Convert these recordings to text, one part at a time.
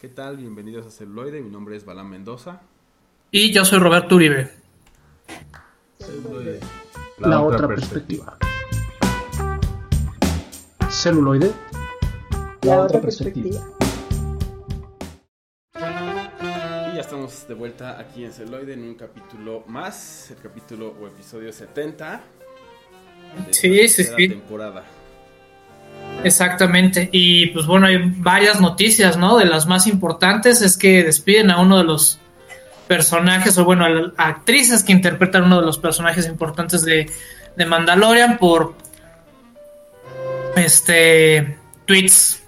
¿Qué tal? Bienvenidos a Celuloide. Mi nombre es Balán Mendoza. Y yo soy Roberto Uribe. Celuloide. La, otra, perspectiva. Celuloide. La, otra perspectiva. Y ya estamos de vuelta aquí en Celuloide en un capítulo más, el capítulo o episodio 70. De sí, sí, sí. temporada. Exactamente. Y pues bueno, hay varias noticias, ¿no? De las más importantes es que despiden a uno de los personajes, o bueno, a, actrices que interpretan uno de los personajes importantes de, de Mandalorian por este tweets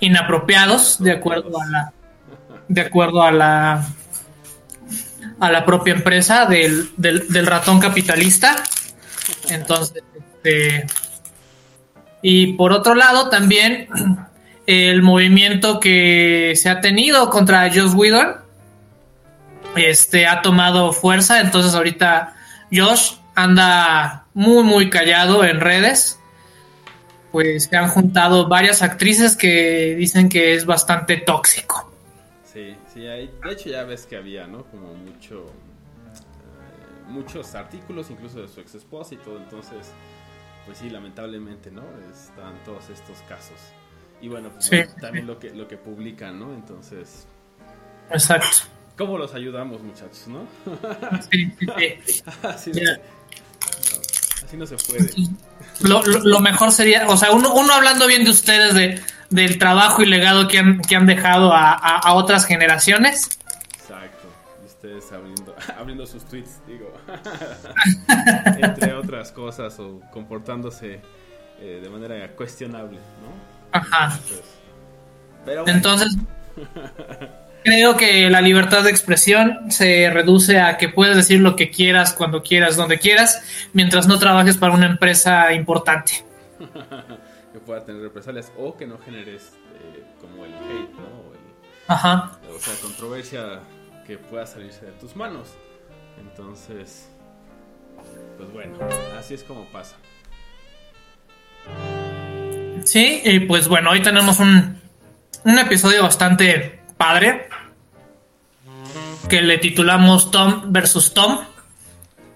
inapropiados, de acuerdo a la de acuerdo a la a la propia empresa del, del, del ratón capitalista. Entonces, este, y por otro lado, también el movimiento que se ha tenido contra Josh Whedon este, ha tomado fuerza. Entonces, ahorita Josh anda muy, muy callado en redes. Pues se han juntado varias actrices que dicen que es bastante tóxico. Sí, sí, hay, de hecho ya ves que había, ¿no? Como mucho, eh, muchos artículos, incluso de su ex esposa y todo, entonces pues sí, lamentablemente, ¿no? Están todos estos casos. Y bueno, pues también lo que, lo que publican, ¿no? Entonces... Exacto. ¿Cómo los ayudamos, muchachos, no? Sí, sí, así, no, así, no, se puede. Lo, lo, mejor sería, o sea, uno, uno, hablando bien de ustedes, de, del trabajo y legado que han, que han dejado a, a, a otras generaciones. Exacto. Ustedes abriendo, abriendo sus tweets, digo. entre otras cosas o comportándose eh, de manera cuestionable, ¿no? Ajá. Entonces, pero bueno. Entonces creo que la libertad de expresión se reduce a que puedes decir lo que quieras, cuando quieras, donde quieras, mientras no trabajes para una empresa importante. que pueda tener represalias o que no generes eh, como el hate, ¿no? El, Ajá. o sea, controversia que pueda salirse de tus manos. Entonces, pues bueno, así es como pasa. Sí, y pues bueno, hoy tenemos un, un episodio bastante padre que le titulamos Tom versus Tom,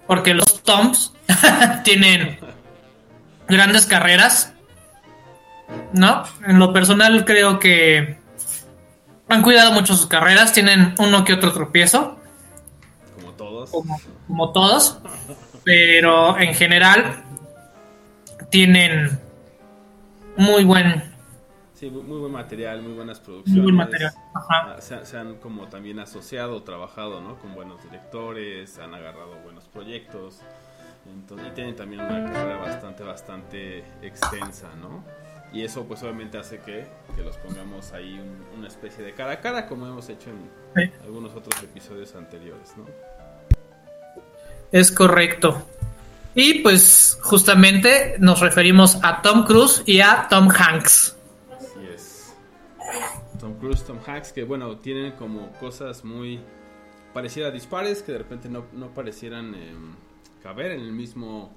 porque los Toms tienen grandes carreras, ¿no? En lo personal creo que han cuidado mucho sus carreras, tienen uno que otro tropiezo. Como todos. Como, como todos. Pero en general tienen muy buen Sí, muy buen material, muy buenas producciones. Muy buen material. Ajá. Se, se, han como también asociado, trabajado, ¿no? Con buenos directores, han agarrado buenos proyectos. Entonces, y tienen también una carrera bastante, bastante extensa, ¿no? Y eso pues obviamente hace que, que los pongamos ahí un, una especie de cara a cara, como hemos hecho en algunos otros episodios anteriores, ¿no? Es correcto. Y pues justamente nos referimos a Tom Cruise y a Tom Hanks. Así es. Tom Cruise, Tom Hanks, que bueno, tienen como cosas muy parecidas dispares, que de repente no, no parecieran eh, caber en el mismo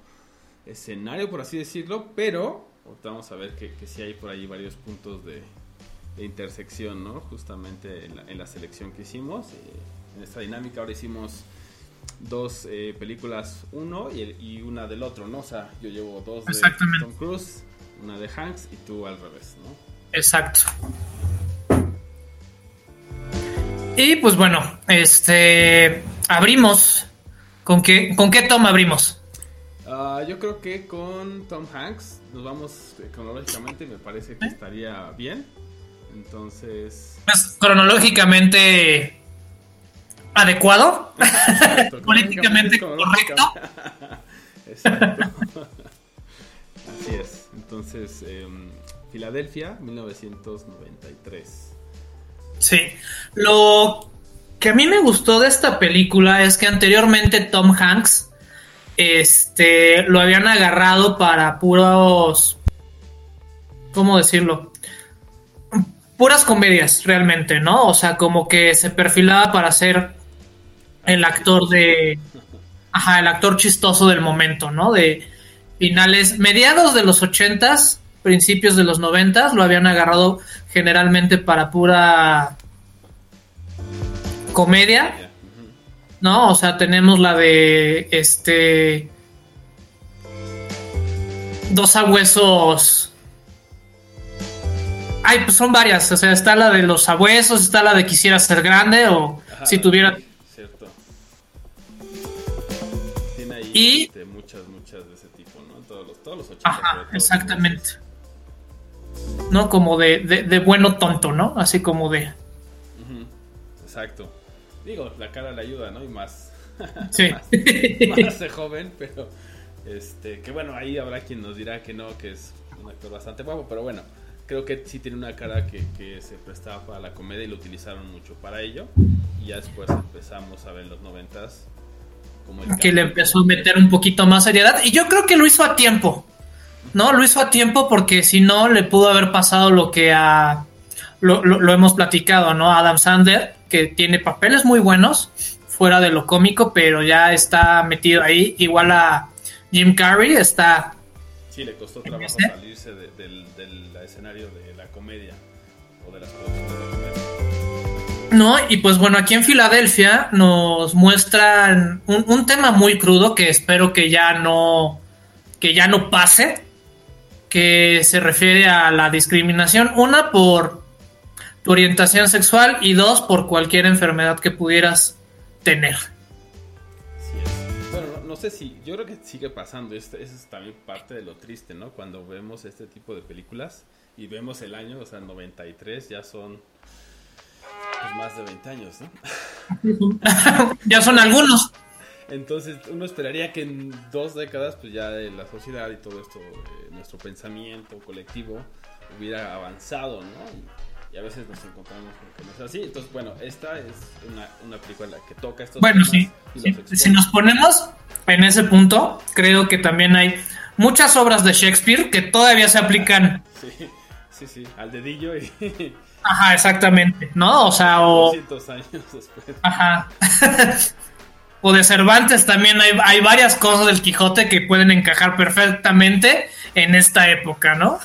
escenario, por así decirlo, pero vamos a ver que, que sí hay por ahí varios puntos de, de intersección, ¿no? Justamente en la, en la selección que hicimos. Eh, en esta dinámica ahora hicimos dos eh, películas, uno y, el, y, una del otro, ¿no? O sea, yo llevo dos de Tom Cruise, una de Hanks y tú al revés, ¿no? Exacto. Y pues bueno, este abrimos. ¿Con qué, con qué Tom abrimos? Uh, yo creo que con Tom Hanks nos vamos eh, cronológicamente, me parece que ¿Eh? estaría bien. Entonces. Pues, cronológicamente adecuado, Exacto, políticamente correcto. Exacto. Así es. Entonces, eh, Filadelfia, 1993. Sí. Lo que a mí me gustó de esta película es que anteriormente Tom Hanks este, lo habían agarrado para puros. ¿Cómo decirlo? Puras comedias, realmente, ¿no? O sea, como que se perfilaba para ser el actor de. Ajá, el actor chistoso del momento, ¿no? De finales, mediados de los ochentas, principios de los noventas, lo habían agarrado generalmente para pura comedia, ¿no? O sea, tenemos la de este dos abuesos. Ay, pues son varias. O sea, está la de los abuesos, está la de quisiera ser grande o si tuviera. Cierto. Tiene ahí y... Este, muchas, muchas de ese tipo, ¿no? Todos los, todos los Ajá, exactamente. ¿No? Como de, de, bueno tonto, ¿no? Así como de. Exacto. Digo, la cara le ayuda, ¿no? Y más. Sí. más, de joven, pero. Este, que bueno, ahí habrá quien nos dirá que no, que es un actor bastante guapo, pero bueno, creo que sí tiene una cara que, que se prestaba para la comedia y lo utilizaron mucho para ello. Y ya después empezamos a ver en los noventas como que le empezó a meter un poquito más seriedad. Y yo creo que lo hizo a tiempo. No, lo hizo a tiempo porque si no le pudo haber pasado lo que a lo, lo, hemos platicado, ¿no? Adam Sander, que tiene papeles muy buenos fuera de lo cómico, pero ya está metido ahí. Igual a Jim Carrey está. Sí, le costó trabajo salirse del, escenario de la comedia o de las producciones de comedia. No, y pues bueno, aquí en Filadelfia nos muestran un, un, tema muy crudo que espero que ya no que ya no pase, que se refiere a la discriminación, una por tu orientación sexual y dos por cualquier enfermedad que pudieras tener sé si, yo creo que sigue pasando, eso es también parte de lo triste, ¿no? Cuando vemos este tipo de películas y vemos el año, o sea, 93, ya son pues, más de 20 años, ¿no? ya son algunos. Entonces uno esperaría que en dos décadas, pues ya la sociedad y todo esto, eh, nuestro pensamiento colectivo hubiera avanzado, ¿no? Y a veces nos encontramos con que no es así. Entonces, bueno, esta es una, una película que toca estos Bueno, sí. Si, nos ponemos en ese punto, creo que también hay muchas obras de Shakespeare que todavía se aplican. Sí, sí, sí, al dedillo y... Ajá, exactamente, ¿no? O sea, o... años después. Ajá. o de Cervantes también hay, hay varias cosas del Quijote que pueden encajar perfectamente en esta época, ¿no?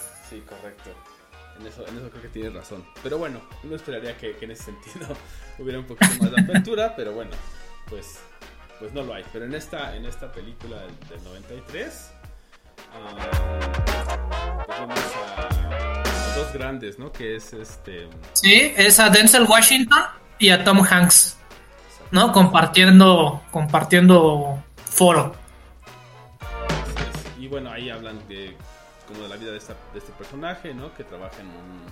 Tienes razón. Pero bueno, uno esperaría que, en ese sentido hubiera un poquito más de apertura, pero bueno, pues, pues no lo hay. Pero en esta, en esta película del, 93, ah, pues vamos a, dos grandes, ¿no? Que es este... Sí, es a Denzel Washington y a Tom Hanks, ¿no? Compartiendo, compartiendo foro. Y bueno, ahí hablan de como de la vida de, de este personaje, ¿no? Que trabaja en un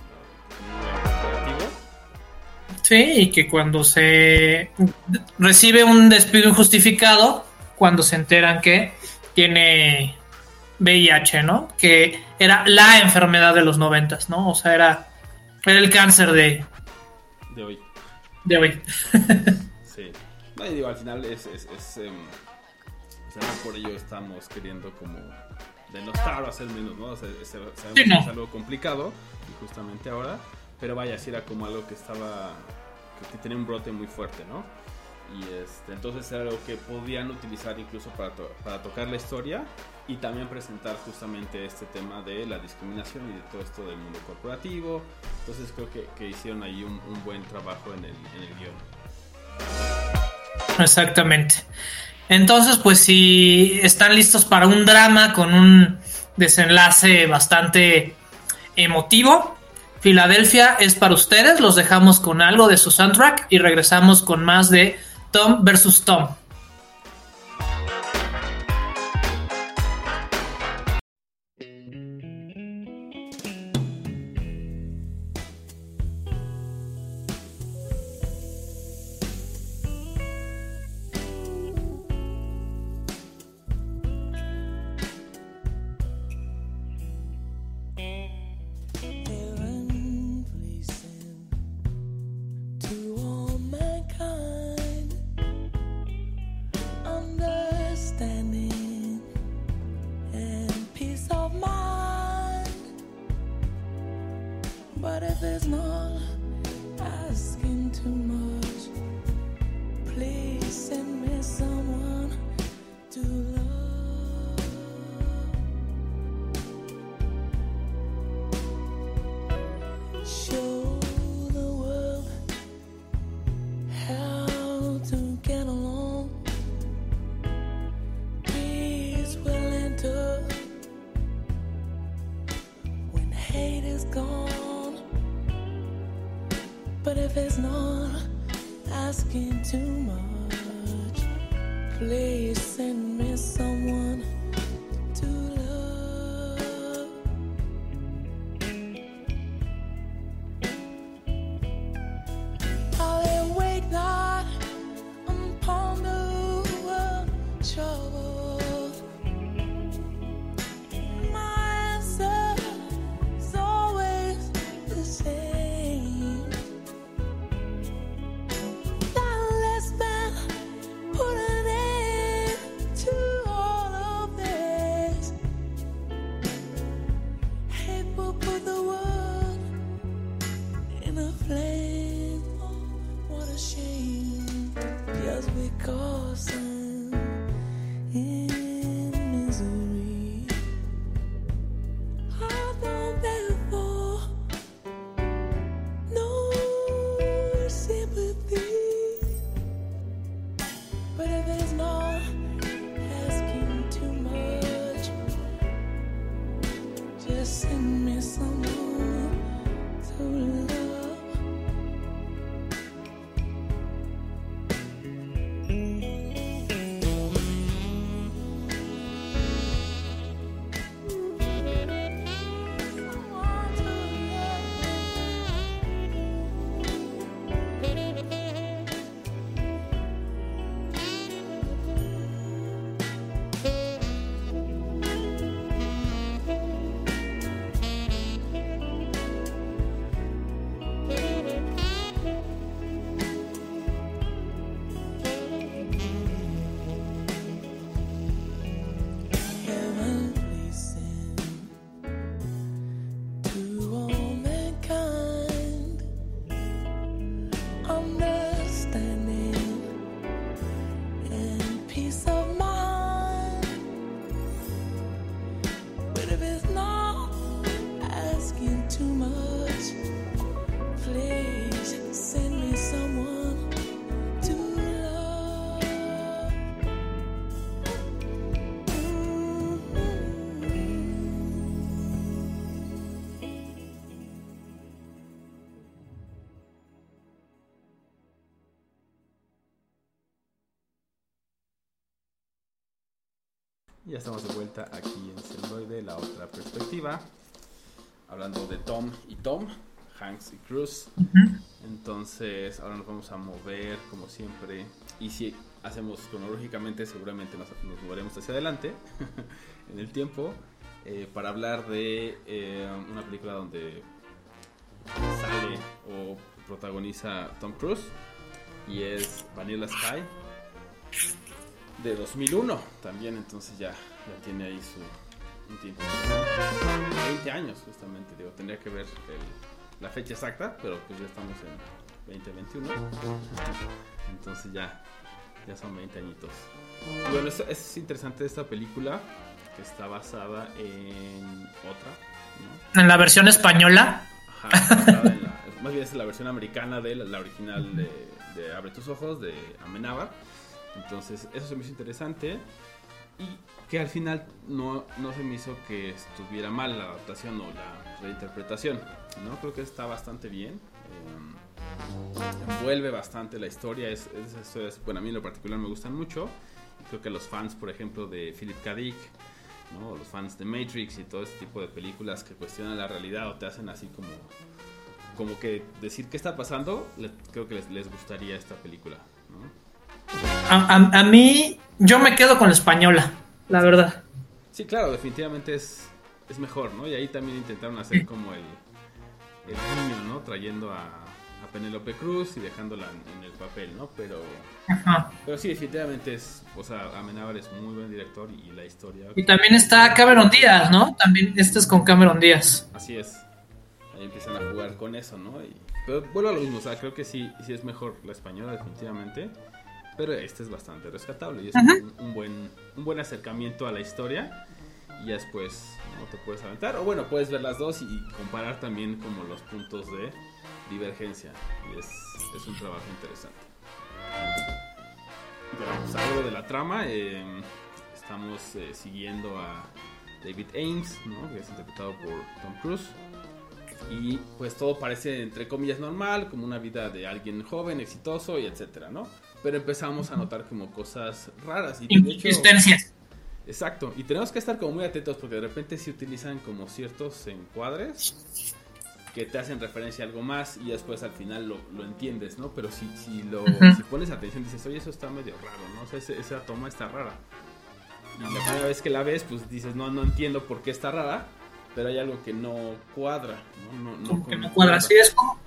Sí, y que cuando se recibe un despido injustificado, cuando se enteran que tiene VIH, ¿no? Que era la enfermedad de los noventas, ¿no? O sea, era, era el cáncer de... De hoy. De hoy. sí. No, digo, al final es... es, es em, o sea, por ello estamos queriendo como denostar o hacer menos, ¿no? O sea, sabemos que es algo complicado, y justamente ahora pero vaya, si era como algo que estaba, que, tenía un brote muy fuerte, ¿no? Y este, entonces era algo que podían utilizar incluso para, para tocar la historia y también presentar justamente este tema de la discriminación y de todo esto del mundo corporativo. Entonces creo que, que hicieron ahí un, un, buen trabajo en el, en el guion. Exactamente. Entonces, pues si están listos para un drama con un desenlace bastante emotivo, Filadelfia es para ustedes. Los dejamos con algo de su soundtrack y regresamos con más de Tom versus Tom. Ya estamos de vuelta aquí en Celuloide, la otra perspectiva. Hablando de Tom y Tom, Hanks y Cruz. Entonces, ahora nos vamos a mover como siempre. Y si hacemos cronológicamente, seguramente nos, nos moveremos hacia adelante en el tiempo. eh, para hablar de eh, una película donde sale o protagoniza Tom Cruise. Y es Vanilla Sky de 2001 también, entonces ya, ya tiene ahí su un tiempo. 20 años justamente, digo, tendría que ver el- la fecha exacta, pero pues ya estamos en 2021. Entonces ya, ya son 20 añitos. Y bueno, es, es interesante esta película que está basada en otra, ¿no? En la versión española, Ajá, en la- más bien es la versión americana de la, la original de, de Abre tus ojos de Amenábar. Entonces, eso se me hizo interesante. Y que al final no, no se me hizo que estuviera mal la adaptación o la reinterpretación. ¿no? Creo que está bastante bien. eh, envuelve bastante la historia. Es, esas historias, bueno, a mí en lo particular me gustan mucho. Creo que los fans, por ejemplo, de Philip K. Dick, ¿no? los fans de Matrix y todo este tipo de películas que cuestionan la realidad o te hacen así como como que decir qué está pasando, le- creo que les, les gustaría esta película. ¿no? A, a- a mí, yo me quedo con la española, la verdad. Sí, claro, definitivamente es, es mejor, ¿no? Y ahí también intentaron hacer como el, el niño, ¿no? Trayendo a, a Penélope Cruz y dejándola en, en el papel, ¿no? Pero, Ajá. pero sí, definitivamente es, o sea, Amenábar es muy buen director y la historia... Y también está Cameron Díaz, ¿no? También este es con Cameron Díaz. Así es. Ahí empiezan a jugar con eso, ¿no? Y- pero vuelvo a lo mismo, o sea, creo que sí, sí es mejor la española, definitivamente. Pero este es bastante rescatable y es un, un buen, un buen acercamiento a la historia. Y ya después no te puedes aventar. O bueno, puedes ver las dos y comparar también como los puntos de divergencia. Y es, es un trabajo interesante. Pero pues, algo de la trama. eh, estamos eh, siguiendo a David Ames, ¿no? que es interpretado por Tom Cruise. y pues todo parece entre comillas normal, como una vida de alguien joven, exitoso y etcétera, ¿no? Pero empezamos a notar como cosas raras y de hecho, exacto, y tenemos que estar como muy atentos porque de repente se utilizan como ciertos encuadres que te hacen referencia a algo más y después al final lo, lo entiendes, ¿no? Pero si, si lo si pones atención dices, oye, eso está medio raro, ¿no? O sea, ese- esa toma está rara. Y la primera vez que la ves, pues dices, no, no entiendo por qué está rara, pero hay algo que no cuadra, ¿no? No, no como que no cuadra. Sí, es como-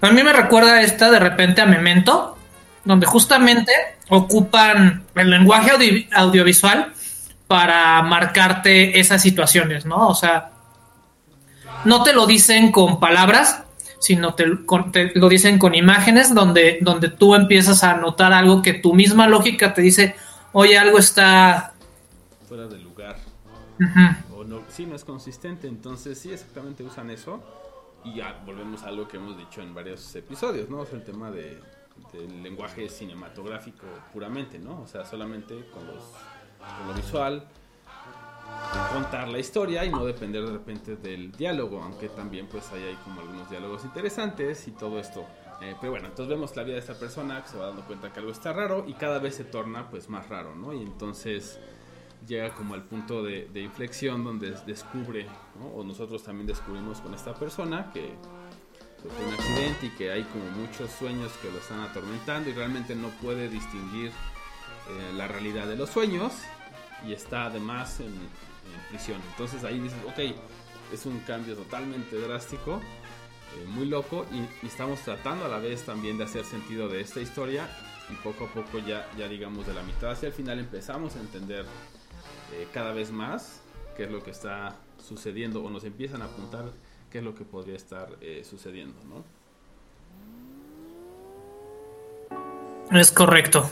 A mí me recuerda esta de repente a Memento, donde justamente ocupan el lenguaje audi- audiovisual para marcarte esas situaciones, ¿no? O sea, no te lo dicen con palabras, sino te, con- te lo dicen con imágenes donde, donde tú empiezas a notar algo que tu misma lógica te dice, oye, algo está... fuera de lugar. O no, sí, no es consistente. Entonces, sí, exactamente usan eso. Y ya volvemos a algo que hemos dicho en varios episodios, ¿no? O sea, el tema de, del lenguaje cinematográfico puramente, ¿no? O sea, solamente con, los, con lo visual, contar la historia y no depender de repente del diálogo, aunque también pues ahí hay como algunos diálogos interesantes y todo esto. Eh, pero bueno, entonces vemos la vida de esta persona que se va dando cuenta que algo está raro y cada vez se torna pues más raro, ¿no? Y entonces llega como al punto de, de inflexión donde descubre, ¿no? o nosotros también descubrimos con esta persona que pues, fue un accidente y que hay como muchos sueños que lo están atormentando y realmente no puede distinguir eh, la realidad de los sueños y está además en, prisión. Entonces ahí dices, ok, es un cambio totalmente drástico, eh, muy loco y, y estamos tratando a la vez también de hacer sentido de esta historia y poco a poco ya, ya digamos de la mitad hacia el final empezamos a entender eh, cada vez más qué es lo que está sucediendo o nos empiezan a apuntar qué es lo que podría estar eh, sucediendo, ¿no? Es correcto.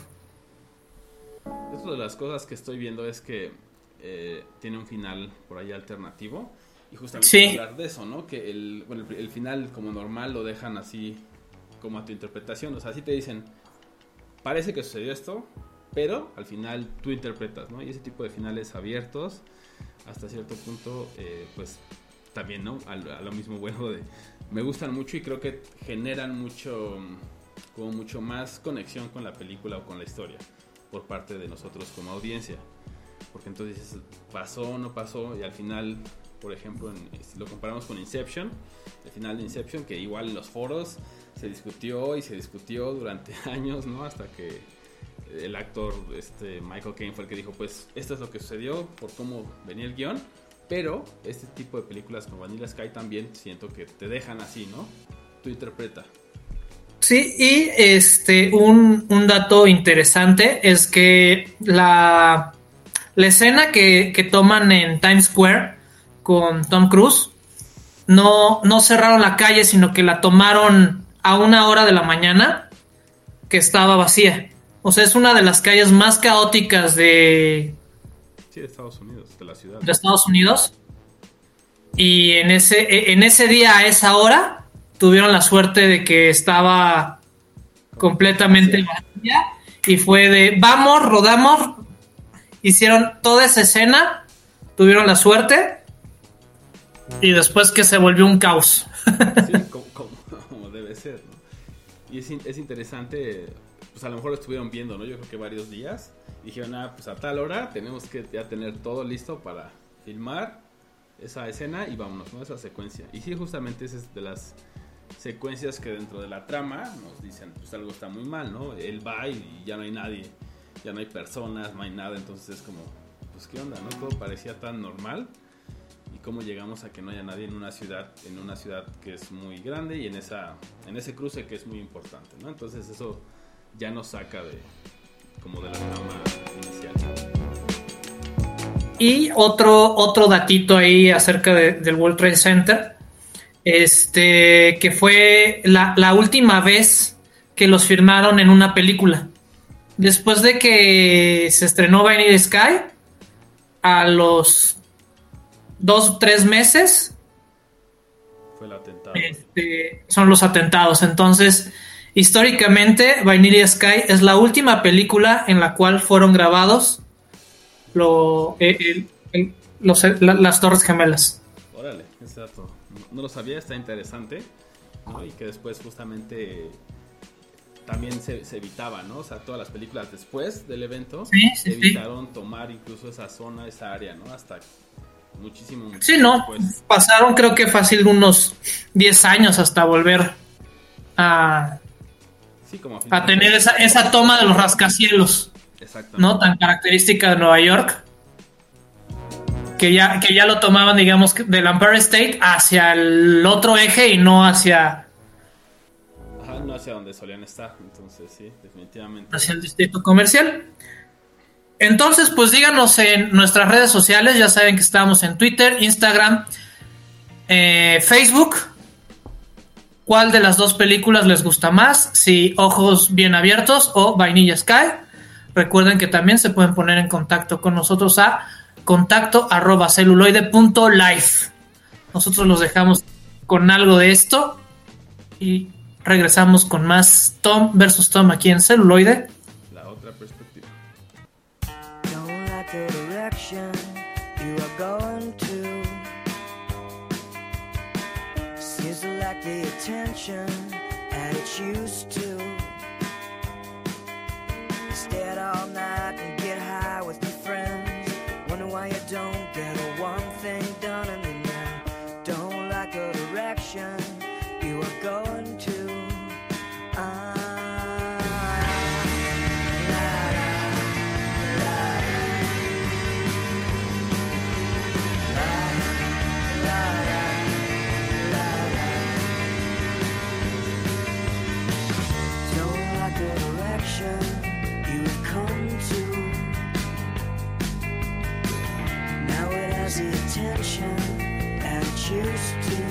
Otra de las cosas que estoy viendo es que eh, tiene un final por ahí alternativo. Y justamente Sí. hablar de eso, ¿no? Que el, bueno, el, el final como normal lo dejan así como a tu interpretación. O sea, así te dicen, parece que sucedió esto, pero al final tú interpretas, ¿no? Y ese tipo de finales abiertos, hasta cierto punto, eh, pues también, ¿no? A, a lo mismo bueno de... Me gustan mucho y creo que generan mucho, como mucho más conexión con la película o con la historia por parte de nosotros como audiencia. Porque entonces pasó no pasó y al final, por ejemplo, en- si lo comparamos con Inception, el final de Inception, que igual en los foros se discutió y se discutió durante años, ¿no? Hasta que el actor este, Michael Caine fue el que dijo, pues esto es lo que sucedió por cómo venía el guion, pero este tipo de películas como Vanilla Sky también siento que te dejan así, ¿no? Tú interpreta. Sí, y este, un, un dato interesante es que la, la escena que, que toman en Times Square con Tom Cruise no, no cerraron la calle, sino que la tomaron a una hora de la mañana que estaba vacía. O sea, es una de las calles más caóticas de, Sí, de Estados Unidos, de la ciudad. de Estados Unidos. Y en ese, e- en ese día, a esa hora, tuvieron la suerte de que estaba completamente vacía. Y fue de, vamos, rodamos. Hicieron toda esa escena. Tuvieron la suerte. Y después que se volvió un caos. Sí, como, como- como debe ser, ¿no? Y es, es interesante, pues a lo mejor lo estuvieron viendo, ¿no? Yo creo que varios días. Dijeron, ah, pues a tal hora tenemos que ya tener todo listo para filmar esa escena y vámonos, ¿no? Esa secuencia. Y sí, justamente esa es de las secuencias que dentro de la trama nos dicen, pues algo está muy mal, ¿no? Él va y ya no hay nadie, ya no hay personas, no hay nada, entonces es como, pues qué onda, ¿no? Todo parecía tan normal y cómo llegamos a que no haya nadie en una ciudad en una ciudad que es muy grande y en esa en ese cruce que es muy importante no entonces eso ya nos saca de como de la trama inicial Y otro, otro datito ahí acerca de- del World Trade Center. Este, que fue la, la última vez que los firmaron en una película. Después de que se estrenó Vanilla Sky, a los dos o tres meses fue el atentado este, son los atentados. Entonces, históricamente, Vanilla Sky es la última película en la cual fueron grabados lo- el- el- los- la- las Torres Gemelas. órale ese dato no lo sabía, está interesante. ¿no? Y que después justamente también se, se evitaba, ¿no? O sea, todas las películas después del evento Sí, sí, sí. evitaron tomar incluso esa zona, esa área, ¿no? Hasta muchísimo, muchísimo Sí, no, después. pasaron creo que fácil unos 10 años hasta volver a, Sí, como a tener esa, esa toma de los rascacielos. ¿no? Tan característica de Nueva York. Que ya, que ya lo tomaban, digamos, del Empire State hacia el otro eje y no hacia, Ajá, no hacia donde solían estar, entonces sí, definitivamente. hacia el distrito comercial. Entonces, pues díganos en nuestras redes sociales, ya saben que estamos en Twitter, Instagram, eh, Facebook. ¿Cuál de las dos películas les gusta más? Si Ojos Bien Abiertos o Vainilla Sky. Recuerden que también se pueden poner en contacto con nosotros a contacto arroba celuloide punto life. Nosotros los dejamos con algo de esto y regresamos con más Tom versus Tom aquí en celuloide. La otra perspectiva. Don't like you have come to. Now it has the attention that it used to.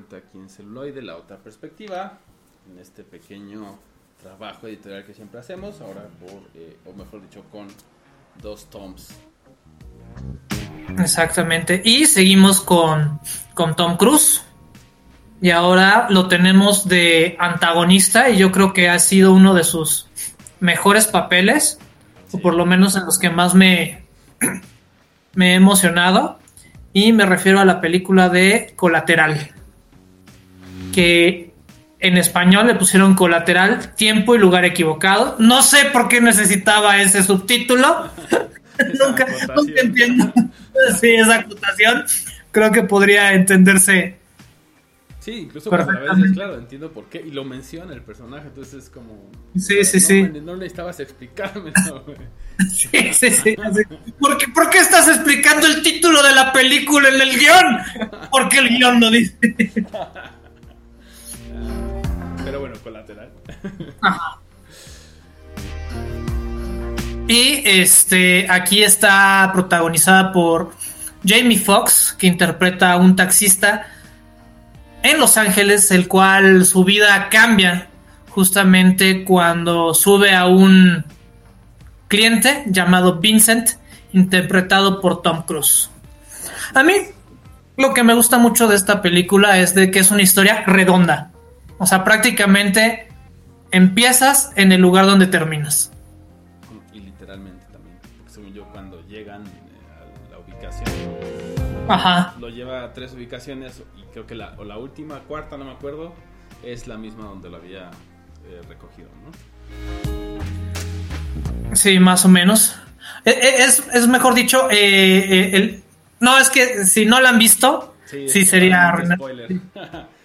Vuelta aquí en Celuloide, la otra perspectiva, en este pequeño trabajo editorial que siempre hacemos, ahora por, eh, o mejor dicho, con dos toms. Exactamente. Y seguimos con, con Tom Cruise. Y ahora lo tenemos de antagonista y yo creo que ha sido uno de sus mejores papeles, o por lo menos en los que más me, me he emocionado. Y me refiero a la película de Colateral, que en español le pusieron colateral, tiempo y lugar equivocado. No sé por qué necesitaba ese subtítulo. nunca, nunca entiendo. sí, esa acotación. Creo que podría entenderse. Sí, incluso cuando a veces, claro, entiendo por qué. Y lo menciona el personaje, entonces es como. Sí, sí, sí. No necesitabas explicarme, sí, sí, sí. ¿Por qué, ¿Por qué estás explicando el título de la película en el guion? Porque el guion lo dice. Pero bueno, colateral. Y este, aquí está protagonizada por Jamie Foxx, que interpreta a un taxista en Los Ángeles, el cual su vida cambia justamente cuando sube a un cliente llamado Vincent, interpretado por Tom Cruise. A mí lo que me gusta mucho de esta película es de que es una historia redonda. O sea, prácticamente empiezas en el lugar donde terminas. Y literalmente también, porque según yo cuando llegan eh, a la ubicación, Ajá. lo lleva a tres ubicaciones y creo que la, o la última, cuarta, no me acuerdo, es la misma donde lo había eh, recogido, ¿no? Sí, más o menos. Eh, Es, es mejor dicho, eh, el, no, es que si no la han visto, sí, sería spoiler. Sí,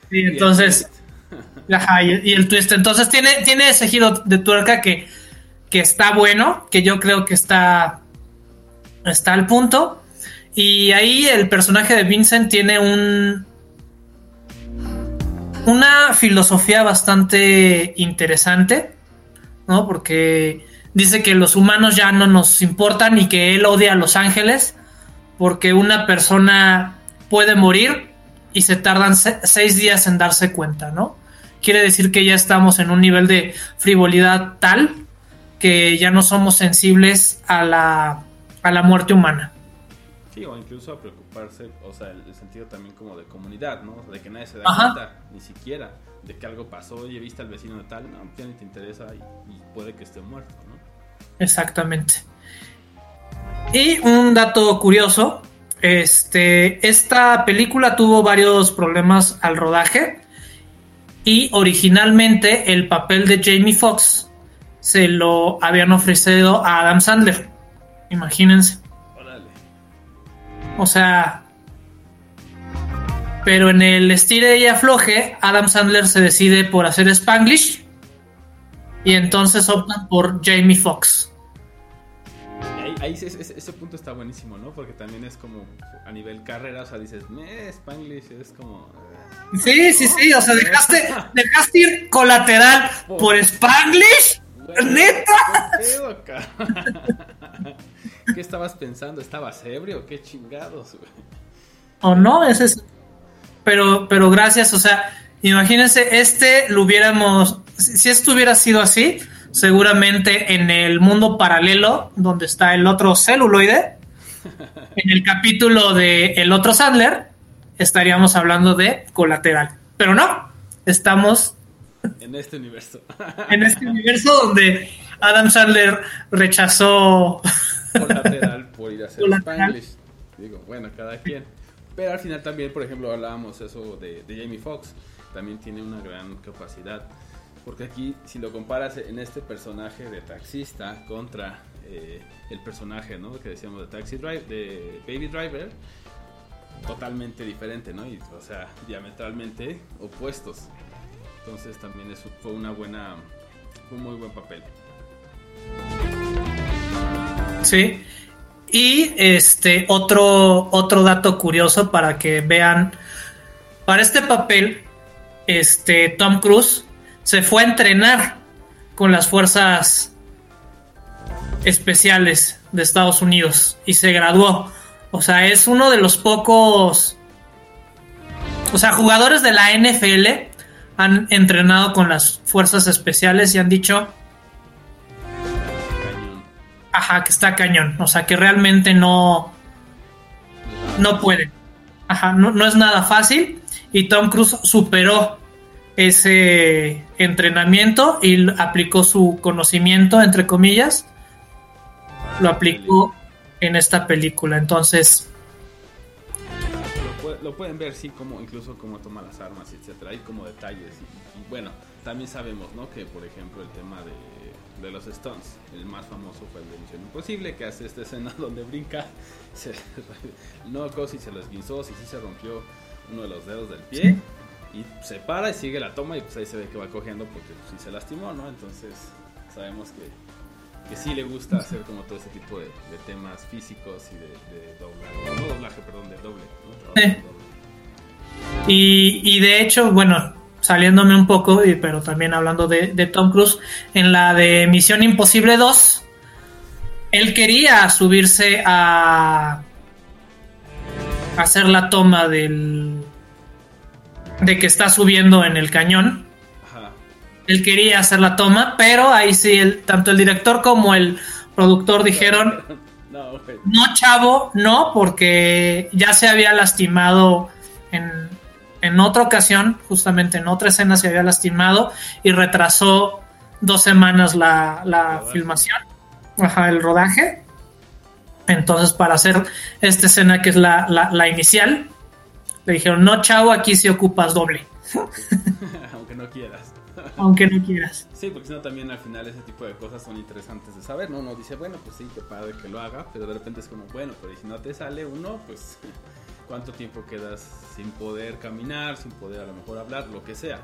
entonces, y, el twist. Entonces tiene, tiene ese giro de tuerca que, que está bueno, que yo creo que está, está al punto. Y ahí el personaje de Vincent tiene un una filosofía bastante interesante, ¿no? Porque dice que los humanos ya no nos importan y que él odia a los ángeles porque una persona puede morir y se tardan seis días en darse cuenta, ¿no? Quiere decir que ya estamos en un nivel de frivolidad tal que ya no somos sensibles a la, a la muerte humana. Sí, o incluso a preocuparse, o sea, el, el sentido también como de comunidad, ¿no? De que nadie se da Ajá. cuenta, ni siquiera, de que algo pasó, oye, viste al vecino de tal, no, ya ni te interesa y, y puede que esté muerto, ¿no? Exactamente. Y un dato curioso, este, esta película tuvo varios problemas al rodaje y originalmente el papel de Jamie Foxx se lo habían ofrecido a Adam Sandler. Imagínense. Órale. O sea, pero en el estire y afloje, Adam Sandler se decide por hacer Spanglish y entonces optan por Jamie Foxx. Ahí, ahí ese, ese, ese, punto está buenísimo, ¿no? Porque también es como a nivel carrera, o sea, dices, me, Spanglish es como... Sí, sí, sí, o sea, dejaste, dejaste ir colateral por Spanglish. ¿Neta? ¿Qué estabas pensando? ¿Estabas ebrio? ¿Qué chingados, güey? O no, ese es. Pero, pero gracias, o sea, imagínense, este lo hubiéramos. Si si esto hubiera sido así, seguramente en el mundo paralelo, donde está el otro celuloide, en el capítulo de El otro Sandler, estaríamos hablando de colateral. Pero no, estamos En este universo. en este universo donde Adam Sandler rechazó. Colateral por ir a hacer. Spanglish. Digo, bueno, cada quien. Pero al final también, por ejemplo, hablábamos eso de, de Jamie Foxx. También tiene una gran capacidad. Porque aquí, si lo comparas en este personaje de taxista contra eh, el personaje, ¿no? Que decíamos de Taxi Drive, de Baby Driver, totalmente diferente, ¿no? O sea, diametralmente opuestos. Entonces también eso fue una buena, un muy buen papel. Sí. Y este otro, otro dato curioso para que vean. Para este papel, este Tom Cruise se fue a entrenar con las fuerzas especiales de Estados Unidos y se graduó. O sea, es uno de los pocos. O sea, jugadores de la NFL han entrenado con las fuerzas especiales y han dicho, ajá, que está cañón. O sea, que realmente no, no pueden. Ajá, no, no es nada fácil. Y Tom Cruise superó ese entrenamiento y aplicó su conocimiento, entre comillas, lo aplicó en esta película. Entonces, Lo, lo pueden ver, sí, como incluso cómo toma las armas, etcétera. Hay como detalles. Y, bueno, también sabemos, ¿no? Que por ejemplo el tema de, de los Stones, el más famoso fue el de Misión Imposible, que hace esta escena donde brinca, se, no si se lo esguinzó, si sí se rompió uno de los dedos del pie. Y se para y sigue la toma y pues ahí se ve que va cogiendo porque sí pues, se lastimó, ¿no? Entonces sabemos que que sí le gusta hacer como todo ese tipo de, temas físicos y de, doblaje, no doblaje, perdón, de doble. Y, de hecho, bueno, saliéndome un poco, pero también hablando de, Tom Cruise, en la de Misión Imposible 2, él quería subirse a hacer la toma del de que está subiendo en el cañón él quería hacer la toma, pero ahí sí, el, tanto el director como el productor dijeron, no, chavo, no, porque ya se había lastimado en, en otra ocasión, justamente en otra escena se había lastimado y retrasó dos semanas la, la filmación, ajá, el rodaje. Entonces, para hacer esta escena que es la, la, la inicial, le dijeron, no, chavo, aquí sí ocupas doble. Aunque no quieras aunque no quieras. Sí, porque si no también al final ese tipo de cosas son interesantes de saber, ¿no? Uno dice, bueno, pues sí, qué padre que lo haga, pero de repente es como, bueno, pero si no te sale uno, pues cuánto tiempo quedas sin poder caminar, sin poder a lo mejor hablar, lo que sea.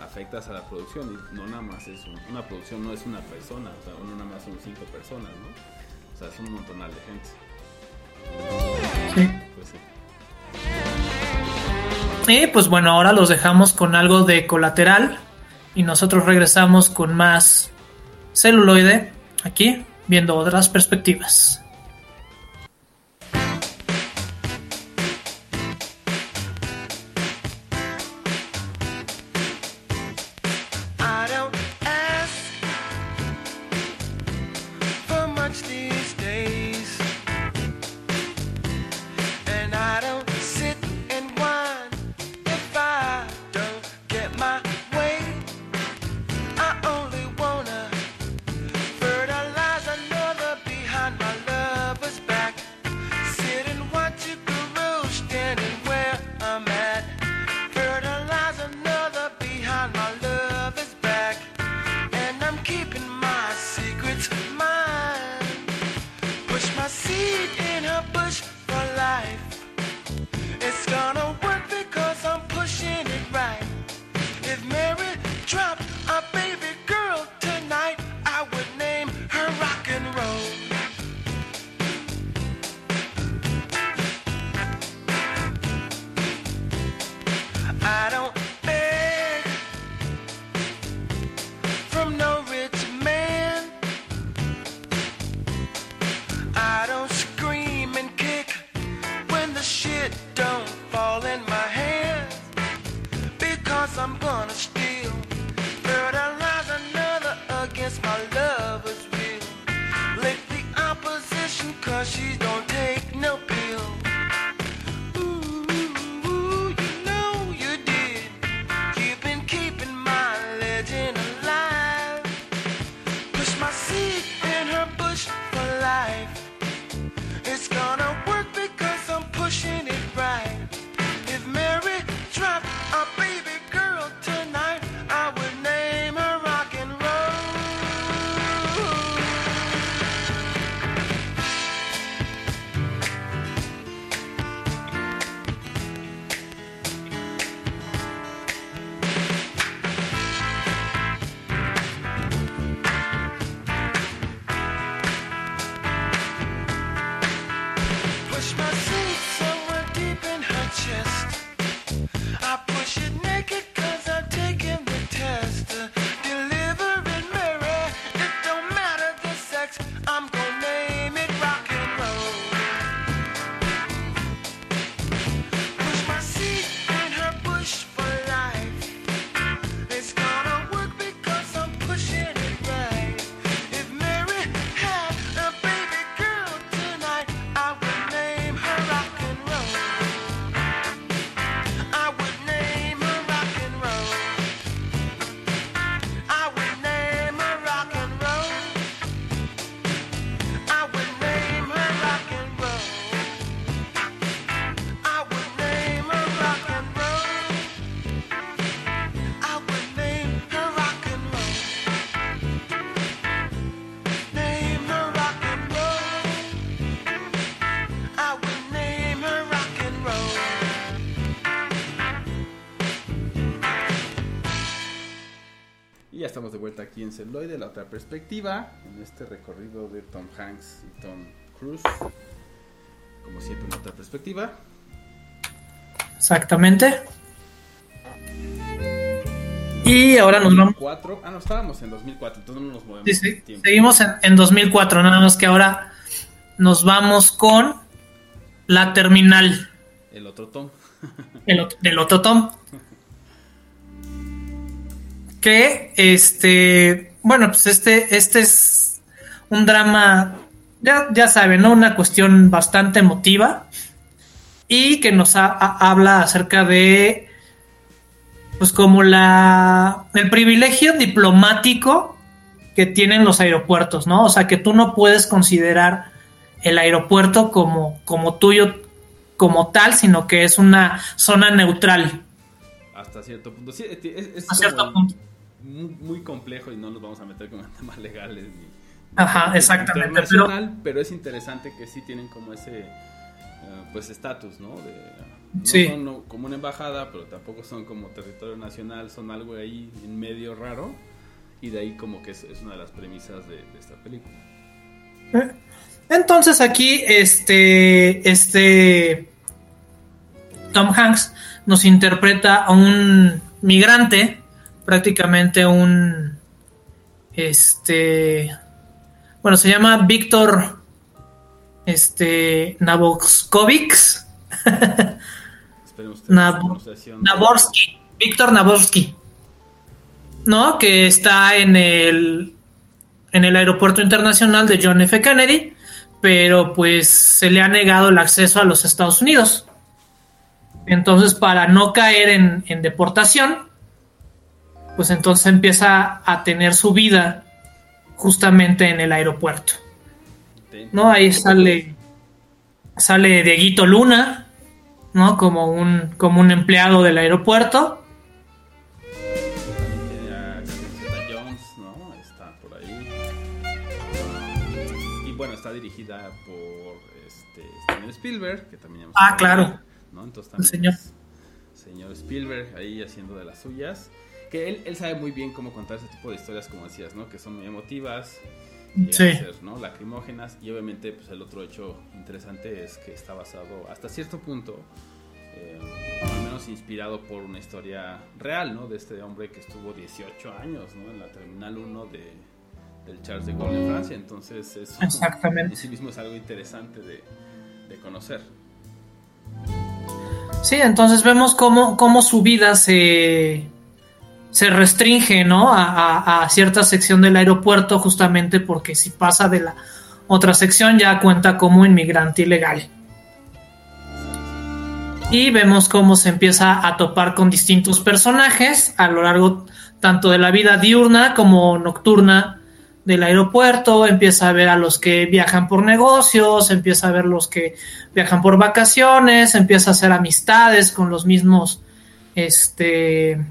Afectas a la producción y no nada más es una producción, no es una persona, o sea, no nada más son cinco personas, ¿no? O sea, es un montonal de gente. Sí. Pues sí. Y pues bueno, ahora los dejamos con algo de colateral y nosotros regresamos con más celuloide aquí viendo otras perspectivas. Estamos de vuelta aquí en Celuloide, la otra perspectiva, en este recorrido de Tom Hanks y Tom Cruise. Como siempre, en otra perspectiva. Exactamente. Y ahora nos vamos. 2004. Ah, no, estábamos en 2004, entonces no nos movemos. Sí, sí, en el. Seguimos en, en 2004, nada más que ahora nos vamos con la terminal El otro Tom. el del otro Tom. Que este, bueno, pues este, este es un drama, ya, ya saben, ¿no? Una cuestión bastante emotiva y que nos ha- ha- habla acerca de, pues como la, el privilegio diplomático que tienen los aeropuertos, ¿no? O sea, que tú no puedes considerar el aeropuerto como, como tuyo como tal, sino que es una zona neutral Hasta cierto punto. Sí, es, es a como cierto punto. Muy, muy complejo y no nos vamos a meter con temas legales. Ni, Ajá, exactamente, internacional, pero... es interesante que sí tienen como ese eh, pues estatus, ¿no? De, no Sí. son no- como una embajada, pero tampoco son como territorio nacional, son algo ahí en medio raro. Y de ahí como que es, es una de las premisas de, de esta película. Entonces aquí, este, este Tom Hanks nos interpreta a un migrante, prácticamente un, este, bueno, se llama Víctor, este, Nabokskovics, Esperemos que Nab- la pronunciación- Naborsky, Víctor Naborsky, ¿no? Que está en el en el aeropuerto internacional de John F. Kennedy, pero pues se le ha negado el acceso a los Estados Unidos. Entonces, para no caer en, en deportación, pues entonces empieza a tener su vida justamente en el aeropuerto. ¿no? Ahí sale, sale Dieguito Luna, ¿no? Como un, como un empleado del aeropuerto. También tiene a Zeta Jones, ¿no? Está por ahí. Y bueno, está dirigida por este, Steven Spielberg, que también hemos Ah, hablado, claro. ¿no? Entonces El también señor. es señor Spielberg ahí haciendo de las suyas. Que él, él sabe muy bien cómo contar ese tipo de historias, como decías, ¿no? Que son muy emotivas, llegan Sí. ser, ¿no? Lacrimógenas. Y obviamente, pues el otro hecho interesante es que está basado hasta cierto punto eh, al menos inspirado por una historia real, ¿no? De este hombre que estuvo 18 años, ¿no? En la Terminal 1 de, del Charles de Gaulle en Francia. Entonces, eso Exactamente. en sí mismo es algo interesante de, de conocer. Sí, entonces vemos cómo, cómo su vida se, se restringe, ¿no? A, cierta sección del aeropuerto, justamente porque si pasa de la otra sección ya cuenta como inmigrante ilegal. Y vemos cómo se empieza a topar con distintos personajes a lo largo tanto de la vida diurna como nocturna del aeropuerto, empieza a ver a los que viajan por negocios, empieza a ver los que viajan por vacaciones, empieza a hacer amistades con los mismos, este,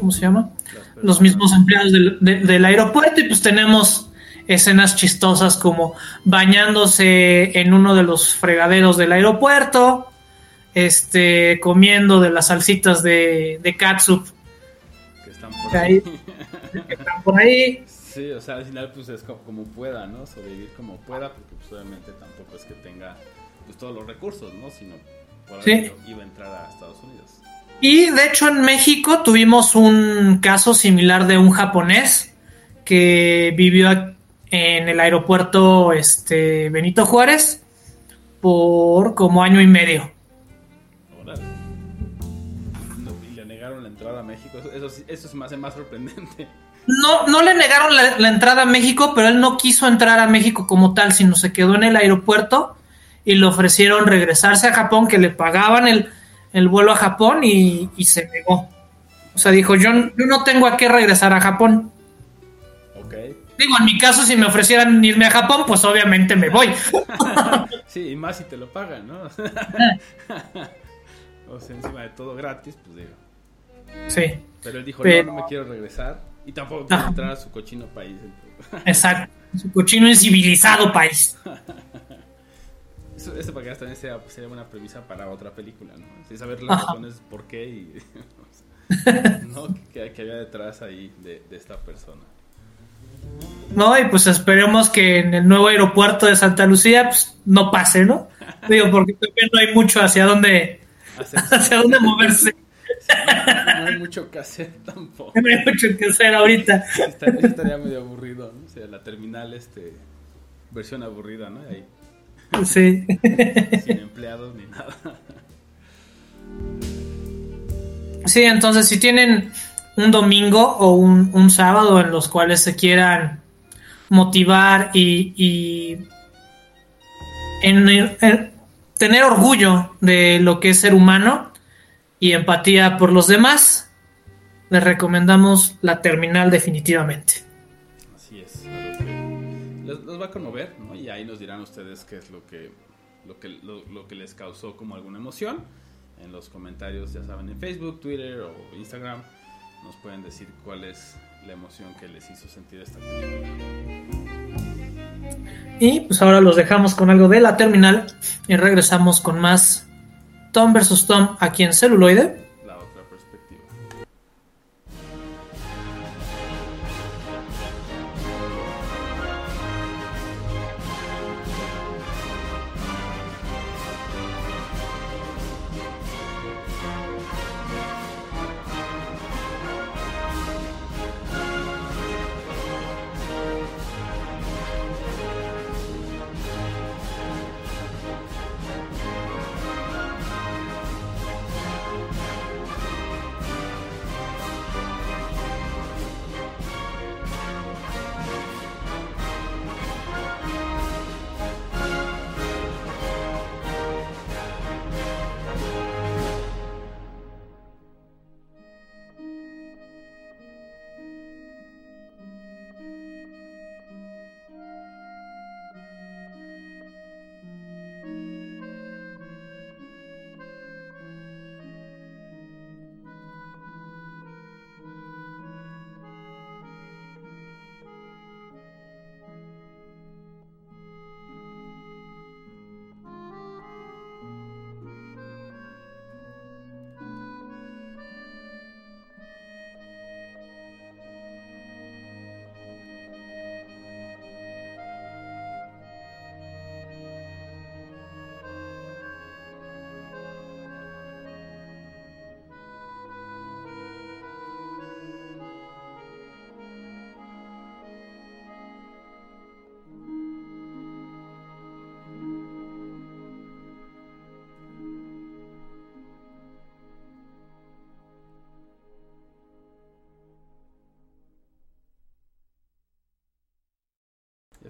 ¿cómo se llama? Los mismos empleados del, de- del aeropuerto y pues tenemos escenas chistosas como bañándose en uno de los fregaderos del aeropuerto, este, comiendo de las salsitas de, de catsup que están por ahí. que están por ahí. Sí, o sea, al final pues es como, como pueda, ¿no? Sobrevivir como pueda, porque pues obviamente tampoco es que tenga pues todos los recursos, ¿no? Sino por Sí. algo iba a entrar a Estados Unidos. Y de hecho en México tuvimos un caso similar de un japonés que vivió en el aeropuerto este, Benito Juárez por como año y medio. Órale. Y le negaron la entrada a México. Eso, eso, se me hace más sorprendente. No, no le negaron la, la entrada a México, pero él no quiso entrar a México como tal, sino se quedó en el aeropuerto y le ofrecieron regresarse a Japón, que le pagaban el, el vuelo a Japón y, y se negó. O sea, dijo, yo, yo no tengo a qué regresar a Japón. Ok. Digo, en mi caso, si me ofrecieran irme a Japón, pues obviamente me voy. Sí, y más si te lo pagan, ¿no? o sea, encima de todo gratis, pues digo. Sí, Pero él dijo, Pero- no, no me quiero regresar. Y tampoco quiero entrar a su cochino país. exacto. Su cochino incivilizado país. Eso, eso para que también sea, sería una premisa para otra película, ¿no? Sí, saber las razones por qué y... ¿no? que, que había detrás ahí de, de esta persona. No, y pues esperemos que en el nuevo aeropuerto de Santa Lucía pues, no pase, ¿no? Digo, porque también no hay mucho hacia dónde, hacia dónde moverse. no hay mucho que hacer tampoco. No hay mucho que hacer ahorita. Estaría medio aburrido, ¿no? O sea, la terminal, este, versión aburrida, ¿no? Ahí, Sí. sin empleados ni nada. Sí, entonces si tienen un domingo o un, un sábado en los cuales se quieran motivar y, y en- en- tener orgullo de lo que es ser humano y empatía por los demás, les recomendamos la terminal definitivamente. Así es. algo que Los, los va a conmover, ¿no? Y ahí nos dirán ustedes qué es lo que, lo que, lo que les causó como alguna emoción. En los comentarios, ya saben, en Facebook, Twitter o Instagram, nos pueden decir cuál es la emoción que les hizo sentir esta película. Y pues ahora los dejamos con algo de la terminal y regresamos con más Tom vs. Tom aquí en celuloide.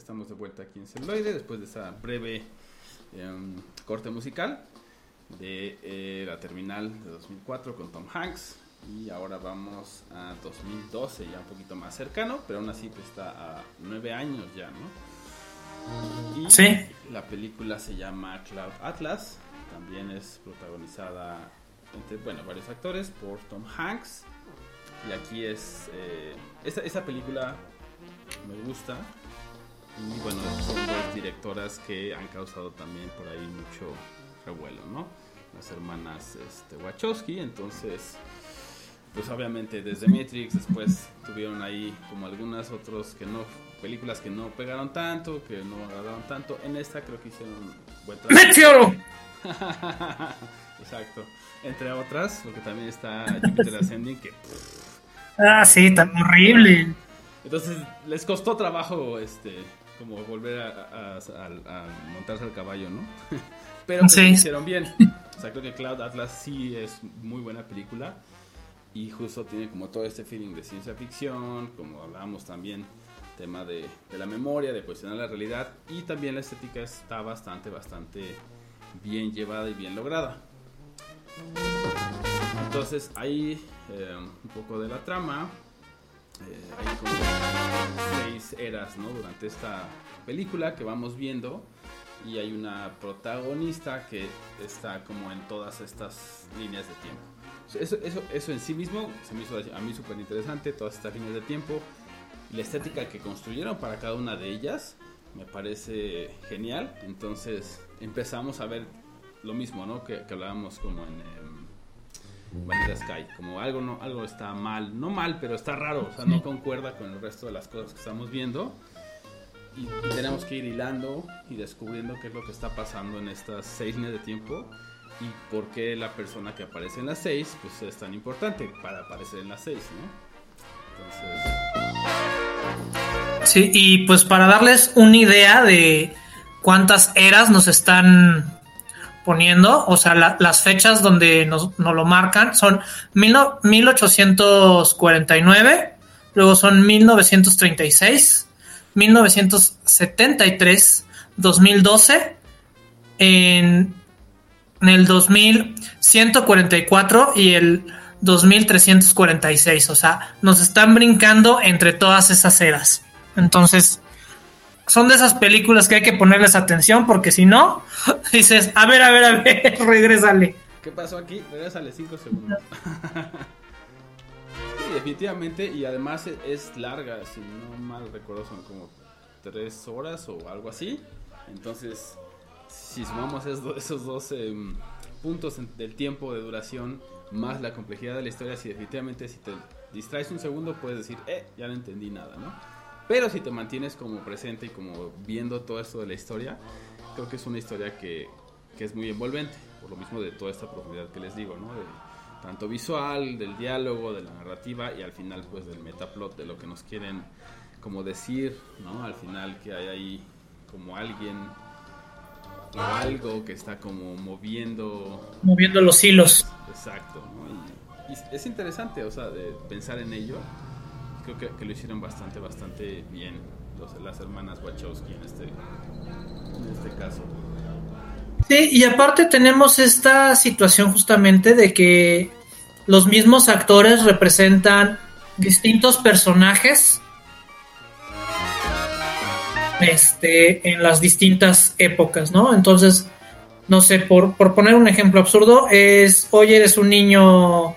Estamos de vuelta aquí en Celuloide después de esa breve em, corte musical de eh, la terminal de 2004 con Tom Hanks. Y ahora vamos a 2012, ya un poquito más cercano, pero aún así pues, está a nueve años ya, ¿no? Y Sí. la película se llama Cloud Atlas, también es protagonizada entre, bueno, varios actores por Tom Hanks. Y aquí es, eh, esta, esta película me gusta, y bueno, son dos directoras que han causado también por ahí mucho revuelo, ¿no? Las hermanas este, Wachowski, entonces, pues obviamente desde Matrix después tuvieron ahí como algunas otros que no, películas que no pegaron tanto, que no agradaron tanto. En esta creo que hicieron buen trabajo. ¡Meteoro! Exacto. Entre otras, porque también está Jupiter Ascending, que Ah, sí, tan horrible. Entonces les costó trabajo este como volver a, a- a- a montarse al caballo, ¿no? Pero pues, Sí. hicieron bien. O sea, creo que Cloud Atlas sí es muy buena película y justo tiene como todo este feeling de ciencia ficción, como hablábamos también, tema de, de la memoria, de cuestionar la realidad y también la estética está bastante, bastante bien llevada y bien lograda. Entonces ahí eh, un poco de la trama. Eh, hay como seis eras ¿no? durante esta película que vamos viendo y hay una protagonista que está como en todas estas líneas de tiempo. Eso, eso, eso en sí mismo se me hizo a mí súper interesante, todas estas líneas de tiempo la estética que construyeron para cada una de ellas me parece genial. Entonces empezamos a ver lo mismo, ¿no? Que, que hablábamos como en, em, Vanilla Sky, como algo no algo está mal, no mal, pero está raro, o sea, no concuerda con el resto de las cosas que estamos viendo. Y, y tenemos que ir hilando y descubriendo qué es lo que está pasando en estas seis líneas de tiempo y por qué la persona que aparece en las seis pues es tan importante para aparecer en las seis, ¿no? Entonces, Sí, y pues para darles una idea de cuántas eras nos están poniendo, o sea, la- las fechas donde nos, lo marcan son mil no- 1849, luego son 1936, 1973, 2012, en, en el 2144 y el 2346, o sea, nos están brincando entre todas esas eras. Entonces, son de esas películas que hay que ponerles atención porque si no, dices, a ver, a ver, a ver, regrésale. ¿qué pasó aquí? Regresale 5 segundos. sí, definitivamente, y además e- es larga, si no mal recuerdo son como 3 horas o algo así. Entonces, si sumamos esos, do- esos dos em, puntos en- del tiempo de duración más la complejidad de la historia, si definitivamente si te distraes un segundo puedes decir, eh, ya no entendí nada, ¿no? Pero si te mantienes como presente y como viendo todo esto de la historia, creo que es una historia que, que es muy envolvente, por lo mismo de toda esta profundidad que les digo, ¿no? De, tanto visual, del diálogo, de la narrativa y al final pues del metaplot, de lo que nos quieren como decir, ¿no? Al final que hay ahí como alguien o algo que está como moviendo Moviendo los hilos. Exacto, ¿no? Y, y es interesante, o sea, de pensar en ello. Creo que, lo hicieron bastante, bastante bien las hermanas Wachowski en este, en este caso. Sí, y aparte tenemos esta situación justamente de que los mismos actores representan distintos personajes este, en las distintas épocas, ¿no? Entonces, no sé, por, por poner un ejemplo absurdo, es, hoy eres un niño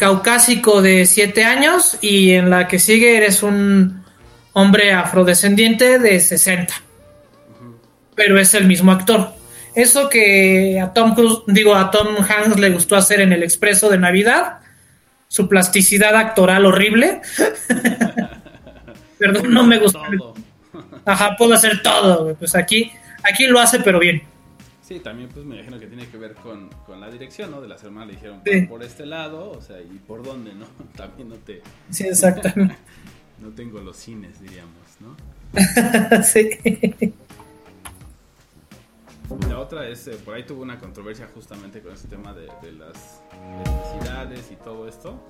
caucásico de 7 años y en la que sigue eres un hombre afrodescendiente de 60 pero es el mismo actor. Eso que a Tom Cruise, digo, a Tom Hanks le gustó hacer en El Expreso de Navidad, su plasticidad actoral horrible. Perdón, no me gustó. Ajá, puedo hacer todo. Pues aquí, aquí lo hace, pero bien. Sí, también pues me imagino que tiene que ver con, con la dirección, ¿no? De las hermanas le dijeron Sí. por este lado, o sea, y por dónde, ¿no? También no te, Sí, exactamente. no tengo los cines, diríamos, ¿no? sí. La otra es, eh, por ahí tuvo una controversia justamente con ese tema de, de las etnicidades y todo esto.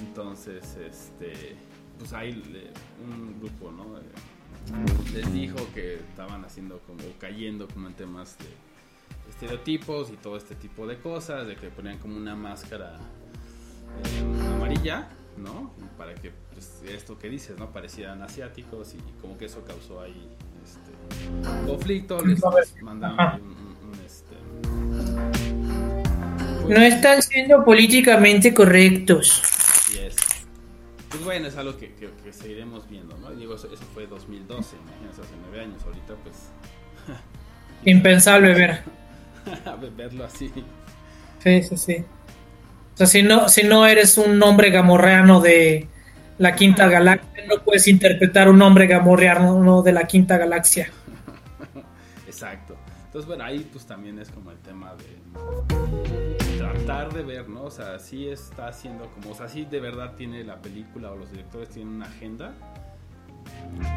Entonces, este, pues ahí le- un grupo, ¿no? Eh, les dijo que estaban haciendo como, cayendo como en temas de estereotipos y todo este tipo de cosas, de que ponían como una máscara eh, amarilla, ¿no? Para que pues, esto que dices, ¿no? Parecieran asiáticos y como que eso causó ahí este, conflicto, les mandaron ahí un, un- un, este, No están siendo políticamente correctos. Así es. Pues bueno, es algo que, que- que seguiremos viendo, ¿no? Y digo, eso, eso fue 2012, imagínense, hace nueve años. Ahorita, pues, Impensable ver. verlo así. Sí, sí, sí. O sea, si no, si no eres un hombre gamorreano de la quinta galaxia, no puedes interpretar un hombre gamorreano no, de la quinta galaxia. Exacto. Entonces, bueno, ahí pues también es como el tema de tratar de ver, ¿no? O sea, sí está haciendo como, o sea, sí de verdad tiene la película o los directores tienen una agenda,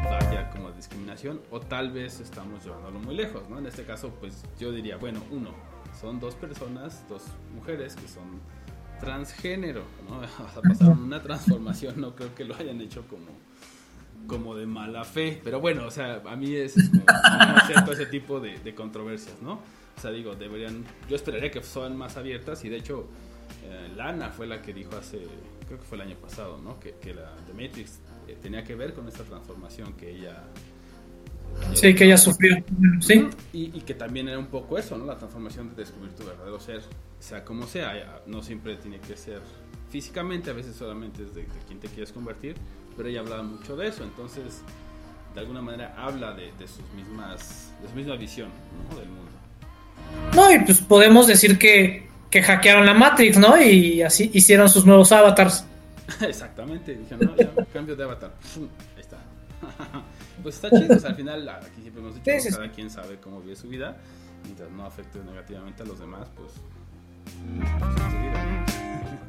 vaya como discriminación, o tal vez estamos llevándolo muy lejos, ¿no? En este caso, pues yo diría, bueno, uno, son dos personas, dos mujeres que son transgénero, ¿no? O sea, pasaron una transformación, no creo que lo hayan hecho como como de mala fe. Pero bueno, o sea, a mí es, es como, me acepto ese tipo de, de controversias, ¿no? O sea, digo, deberían, yo esperaría que son más abiertas y de hecho eh, Lana fue la que dijo hace, creo que fue el año pasado, ¿no? Que, que la The Matrix eh, tenía que ver con esta transformación que ella... Sí, que ella sufrió. Sí. Y, y que también era un poco eso, ¿no? La transformación de descubrir tu verdadero ser, sea como sea, ya, no siempre tiene que ser físicamente, a veces solamente es de, de quién te quieres convertir, pero ella hablaba mucho de eso, entonces de alguna manera habla de, de sus mismas, de su misma visión ¿no? del mundo. No, y pues podemos decir que que hackearon la Matrix, ¿no? Y así hicieron sus nuevos avatars. Exactamente, dije, no, ya, cambio de avatar. Ahí está. pues está chido, o sea, al final, aquí siempre hemos dicho, Sí, cada quien sabe cómo vive su vida, mientras no afecte negativamente a los demás, pues,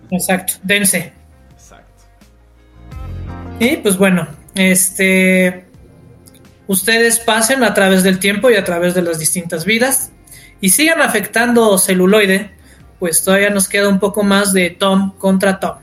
pues. Exacto, dense. Exacto. Y pues bueno, este ustedes pasen a través del tiempo y a través de las distintas vidas y sigan afectando celuloide, pues todavía nos queda un poco más de Tom contra Tom.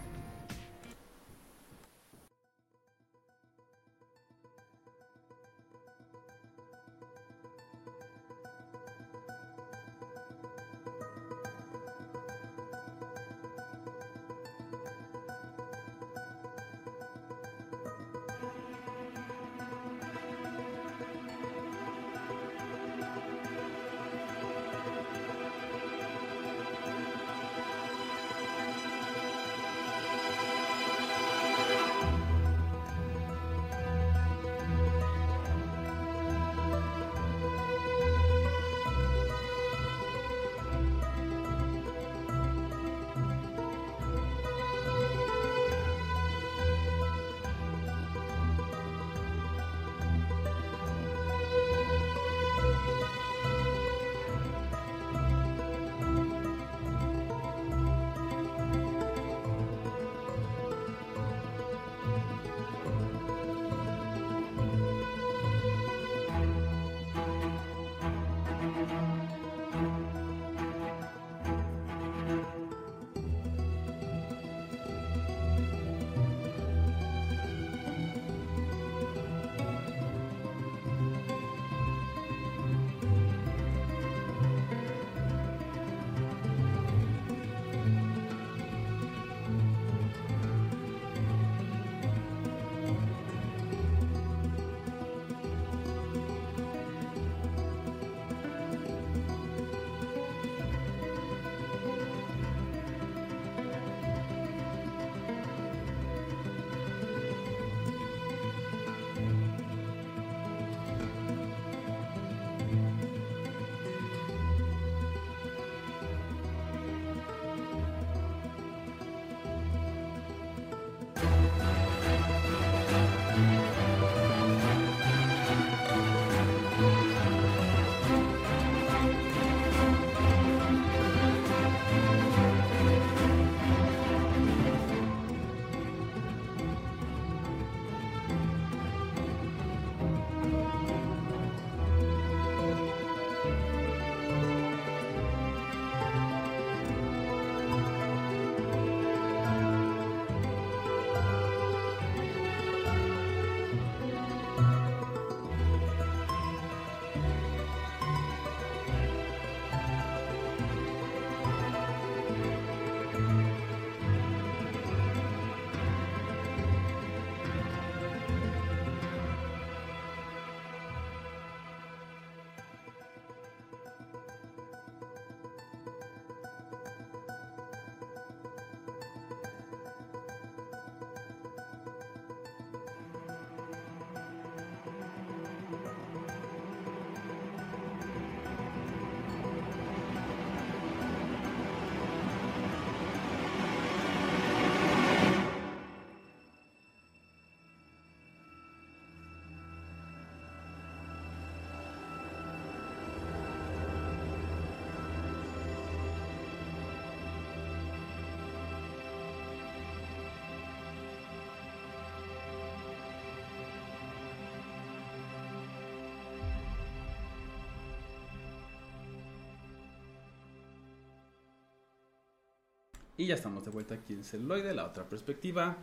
Y ya estamos de vuelta aquí en Celuloide, la otra perspectiva,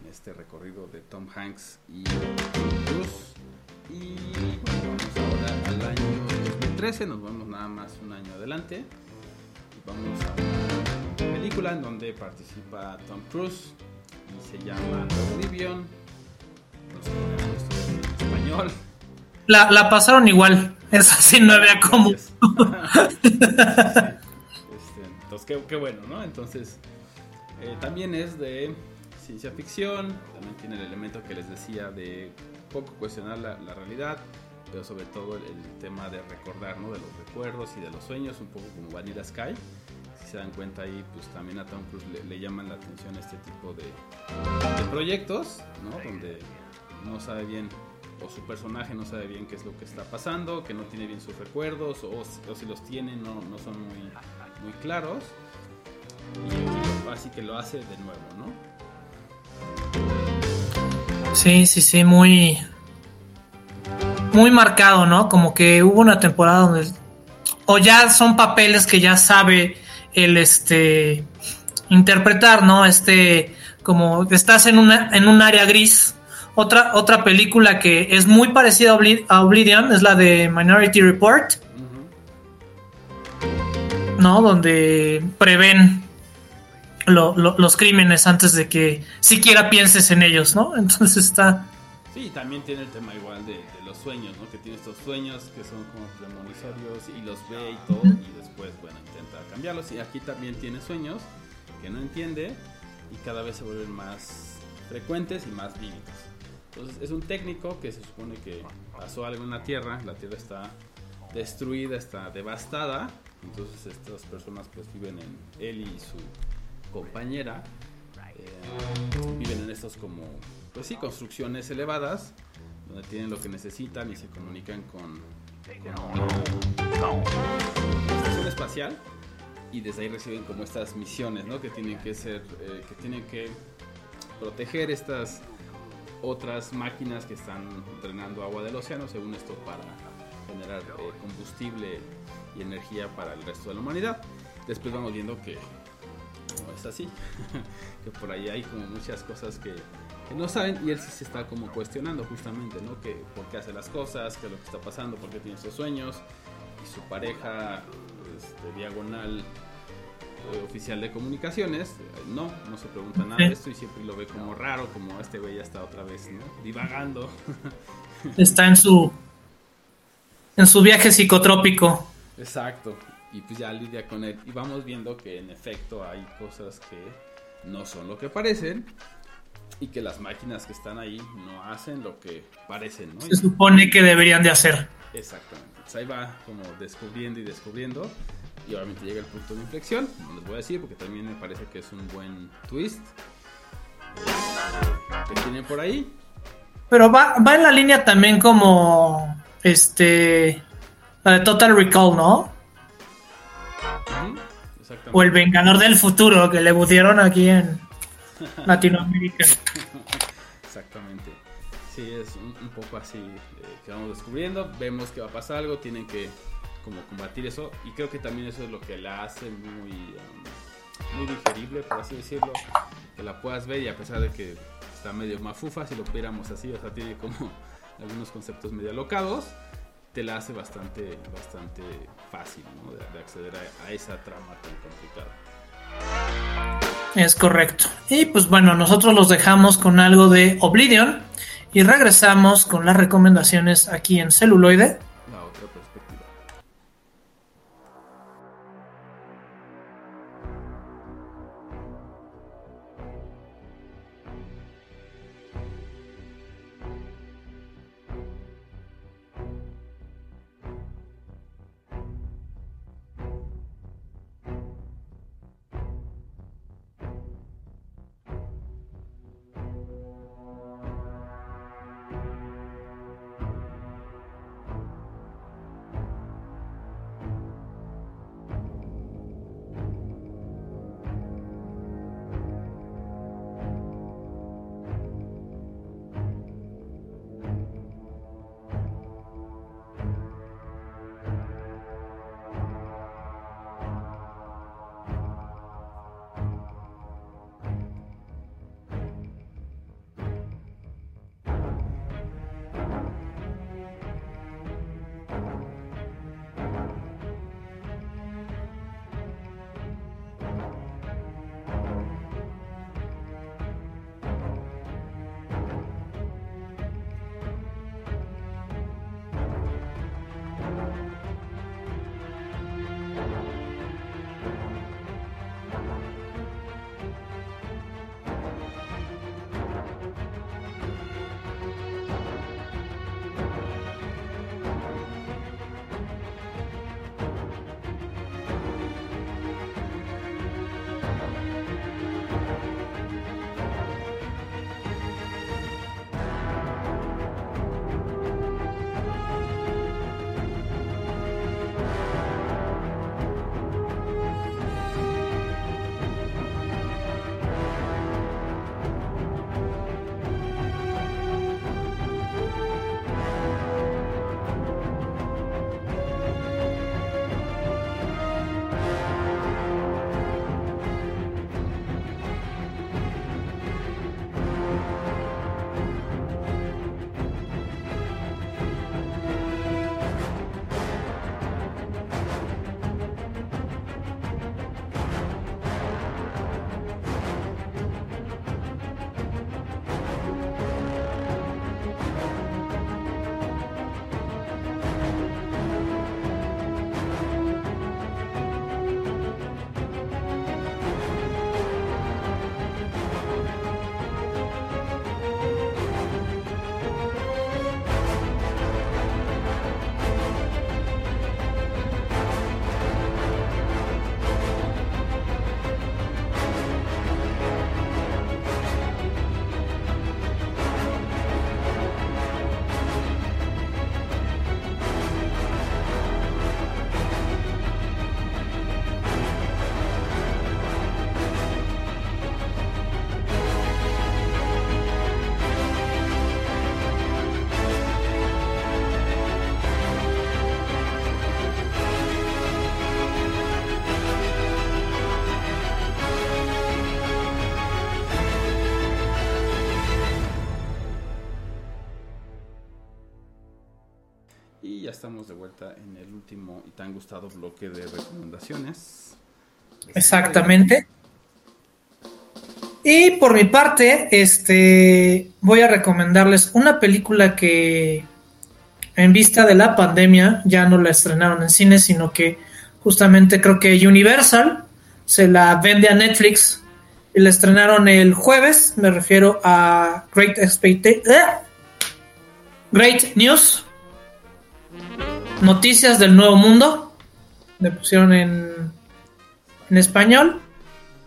en este recorrido de Tom Hanks y Tom Cruise. Y bueno, vamos ahora al año 2013, nos vamos nada más un año adelante. Y vamos a una película en donde participa Tom Cruise y se llama Oblivion. No sé cómo en español. La, la pasaron igual. Es así, no había como. Así es. Entonces, qué, qué bueno, ¿no? Entonces, eh, también es de ciencia ficción, también tiene el elemento que les decía de poco cuestionar la, la realidad, pero sobre todo el, el tema de recordar, ¿no? De los recuerdos y de los sueños, un poco como Vanilla Sky. se dan cuenta ahí, pues también a Tom Cruise le, le llaman la atención este tipo de, de proyectos, ¿no? Donde no sabe bien, o su personaje no sabe bien qué es lo que está pasando, que no tiene bien sus recuerdos, o, o si los tiene no, no son muy, muy claros. Y así que lo hace de nuevo, ¿no? Sí, sí, sí, muy. Muy marcado, ¿no? Como que hubo una temporada donde. O ya son papeles que ya sabe el este. interpretar, ¿no? Este. Como estás en una, en un área gris. Otra, otra película que es muy parecida a, Obli- a Oblivion es la de Minority Report. ¿No? Donde prevén lo- lo- los crímenes antes de que siquiera pienses en ellos, ¿no? Entonces está. Sí, también tiene el tema igual de, de los sueños, ¿no? Que tiene estos sueños que son como premoniciarios y los ve y todo y después, bueno, intenta cambiarlos. Y aquí también tiene sueños que no entiende y cada vez se vuelven más frecuentes y más vívidos. Entonces es un técnico que se supone que pasó algo en la Tierra, la Tierra está destruida, está devastada, entonces estas personas pues viven en él y su compañera eh, viven en estos como, pues sí, construcciones elevadas, donde tienen lo que necesitan y se comunican con, una estación espacial y desde ahí reciben como estas misiones, ¿no? Que tienen que ser, eh, que tienen que proteger estas otras máquinas que están drenando agua del océano, según esto, para generar eh, combustible y energía para el resto de la humanidad. Después vamos viendo que no es así, que por ahí hay como muchas cosas que, que no saben y él sí se está como cuestionando justamente, ¿no? Que por qué hace las cosas, qué es lo que está pasando, por qué tiene estos sueños y su pareja este, diagonal eh, oficial de comunicaciones, eh, no, no se pregunta nada de esto y siempre lo ve como raro, como este güey ya está otra vez, ¿no? Divagando. Está en su. En su viaje psicotrópico. Exacto. Y pues ya lidia con él. Y vamos viendo que en efecto hay cosas que no son lo que parecen. Y que las máquinas que están ahí no hacen lo que parecen, ¿no? Se supone que deberían de hacer. Exactamente. Entonces ahí va como descubriendo y descubriendo. Y obviamente llega el punto de inflexión. No les voy a decir porque también me parece que es un buen twist. eh, que tienen por ahí. Pero va, va en la línea también como. Este. La de Total Recall, ¿no? Exactamente. O el Vengador del Futuro que le pusieron aquí en Latinoamérica. Exactamente. Sí, es un, un poco así eh, que vamos descubriendo. Vemos que va a pasar algo, tienen que como combatir eso. Y creo que también eso es lo que la hace muy, um, muy digerible, por así decirlo. Que la puedas ver y a pesar de que está medio mafufa, si lo viéramos así, o sea, tiene como algunos conceptos medio alocados, te la hace bastante, bastante fácil ¿no? de, de acceder a, a esa trama tan complicada. Es correcto. Y pues bueno, nosotros los dejamos con algo de Oblivion y regresamos con las recomendaciones aquí en celuloide. En el último y tan gustado bloque de recomendaciones. Exactamente. Y por mi parte, este voy a recomendarles una película que en vista de la pandemia ya no la estrenaron en cine, sino que justamente creo que Universal se la vende a Netflix y la estrenaron el jueves, me refiero a Great Expectation Great News Noticias del Nuevo Mundo le pusieron en en español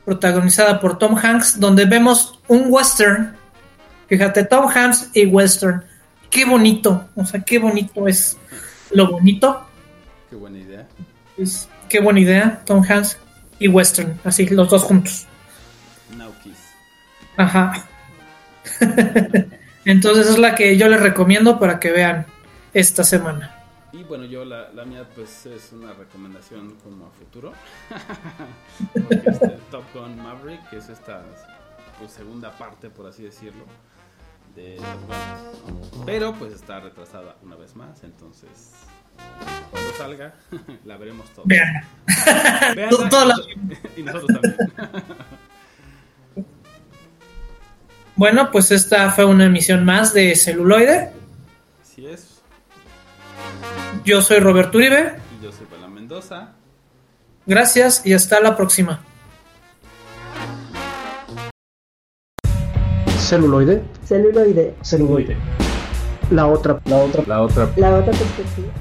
protagonizada por Tom Hanks donde vemos un western fíjate Tom Hanks y western qué bonito o sea qué bonito es lo bonito Qué buena idea. es qué buena idea Tom Hanks y western así los dos juntos Naukis. Ajá. Entonces es la que yo les recomiendo para que vean esta semana. Y bueno, yo la, la mía pues es una recomendación como a futuro. Porque este Top Gun Maverick, que es esta pues, segunda parte, por así decirlo, de Top Gun. Pero pues está retrasada una vez más, entonces cuando salga la veremos todos. Vean. Todas las- y nosotros también. Bueno, pues esta fue una emisión más de Celuloide. Yo soy Roberto Uribe. Y yo soy Bala Mendoza. Gracias y hasta la próxima. Celuloide. Celuloide, Celuloide. La otra, la otra, la otra perspectiva.